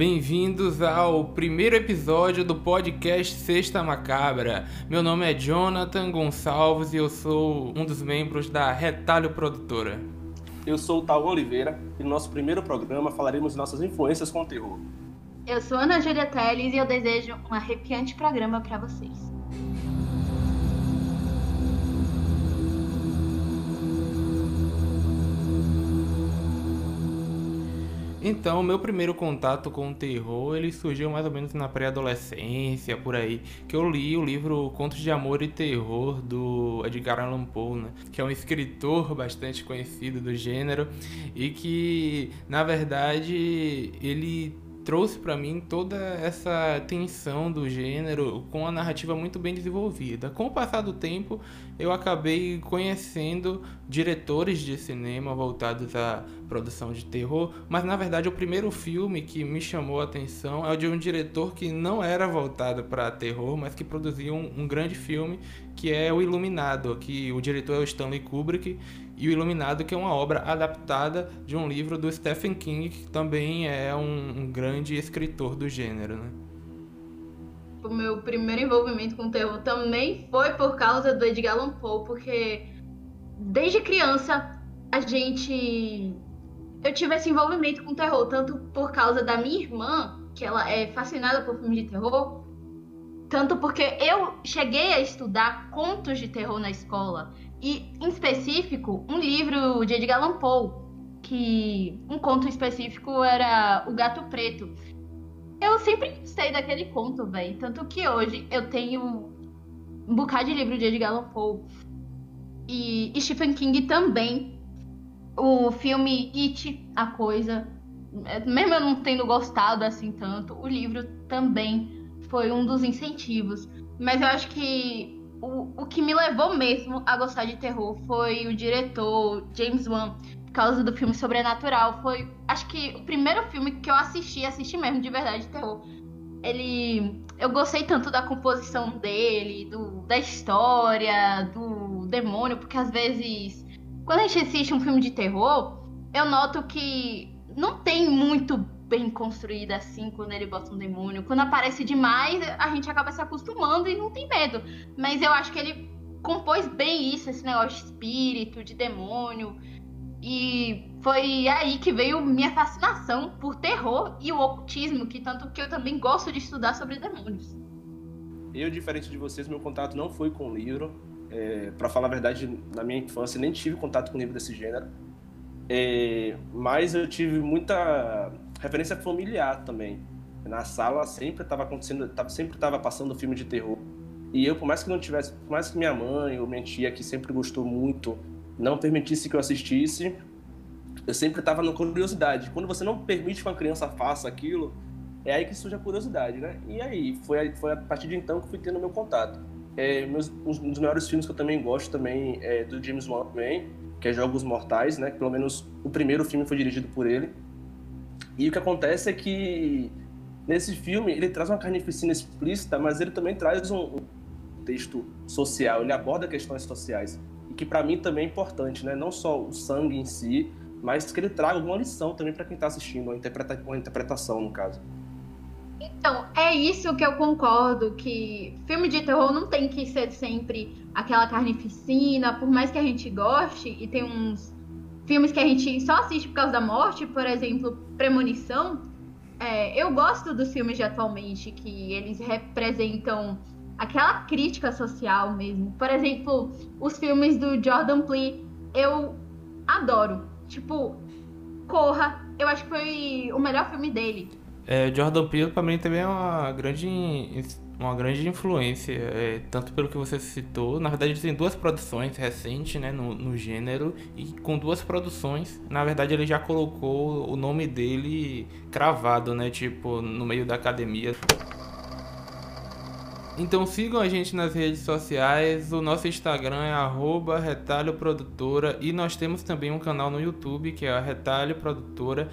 Bem-vindos ao primeiro episódio do podcast Sexta Macabra. Meu nome é Jonathan Gonçalves e eu sou um dos membros da Retalho Produtora. Eu sou o Tal Oliveira e no nosso primeiro programa falaremos de nossas influências com o terror. Eu sou Ana Júlia Teles e eu desejo um arrepiante programa para vocês. Então, meu primeiro contato com o terror, ele surgiu mais ou menos na pré-adolescência, por aí, que eu li o livro Contos de Amor e Terror do Edgar Allan Poe, né? que é um escritor bastante conhecido do gênero e que, na verdade, ele trouxe para mim toda essa tensão do gênero com a narrativa muito bem desenvolvida. Com o passar do tempo, eu acabei conhecendo diretores de cinema voltados à produção de terror, mas na verdade o primeiro filme que me chamou a atenção é o de um diretor que não era voltado para terror, mas que produziu um, um grande filme que é o Iluminado, que o diretor é o Stanley Kubrick e o Iluminado, que é uma obra adaptada de um livro do Stephen King, que também é um, um grande escritor do gênero, né? O meu primeiro envolvimento com terror também foi por causa do Edgar Allan Poe, porque desde criança a gente eu tive esse envolvimento com terror, tanto por causa da minha irmã, que ela é fascinada por filmes de terror, tanto porque eu cheguei a estudar contos de terror na escola. E, em específico, um livro de Edgar Allan Poe, que um conto específico era O Gato Preto. Eu sempre gostei daquele conto, velho. Tanto que hoje eu tenho um bocado de livro de Edgar Allan Poe. E, Stephen King também. O filme It, A Coisa. Mesmo eu não tendo gostado assim tanto, o livro também foi um dos incentivos. Mas eu acho que o, o que me levou mesmo a gostar de terror foi o diretor James Wan, por causa do filme Sobrenatural. Foi, acho que, o primeiro filme que eu assisti, assisti mesmo de verdade de terror. Ele. Eu gostei tanto da composição dele, do, da história, do demônio, porque às vezes, quando a gente assiste um filme de terror, eu noto que não tem muito bem construída assim quando ele bota um demônio. Quando aparece demais, a gente acaba se acostumando e não tem medo. Mas eu acho que ele compôs bem isso, esse negócio de espírito, de demônio. E foi aí que veio minha fascinação por terror e o ocultismo, que tanto que eu também gosto de estudar sobre demônios. Eu, diferente de vocês, meu contato não foi com livro. É, para falar a verdade, na minha infância nem tive contato com livro desse gênero. É, mas eu tive muita referência familiar também. Na sala sempre estava acontecendo, sempre estava passando filme de terror. E eu, por mais que não tivesse, por mais que minha mãe ou minha tia, que sempre gostou muito, não permitisse que eu assistisse, eu sempre estava na curiosidade. Quando você não permite que uma criança faça aquilo, é aí que surge a curiosidade, né? E aí, foi, foi a partir de então que fui tendo meu contato. É, meus, um dos maiores filmes que eu também gosto também é do James Wan também, que é Jogos Mortais, né? Pelo menos o primeiro filme foi dirigido por ele. E o que acontece é que nesse filme ele traz uma carnificina explícita, mas ele também traz um, um texto social, ele aborda questões sociais. E que para mim também é importante, né? Não só o sangue em si, mas que ele traga alguma lição também para quem está assistindo, uma, interpreta uma interpretação, no caso. Então, é isso que eu concordo, que filme de terror não tem que ser sempre aquela carnificina, por mais que a gente goste, e tem uns filmes que a gente só assiste por causa da morte, por exemplo, Premonição, é, eu gosto dos filmes de atualmente, que eles representam aquela crítica social mesmo. Por exemplo, os filmes do Jordan Peele, eu adoro. Tipo, Corra, eu acho que foi o melhor filme dele. É, Jordan Peele para mim também é uma grande uma grande influência, é, tanto pelo que você citou. Na verdade, tem duas produções recentes né, no, no gênero, e com duas produções, na verdade, ele já colocou o nome dele cravado, né? Tipo, no meio da academia. Então sigam a gente nas redes sociais. O nosso Instagram é arroba Retalho Produtora e nós temos também um canal no YouTube que é a Retalho Produtora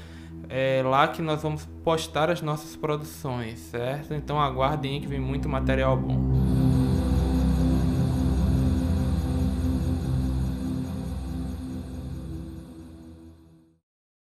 é lá que nós vamos postar as nossas produções, certo? Então aguardem que vem muito material bom.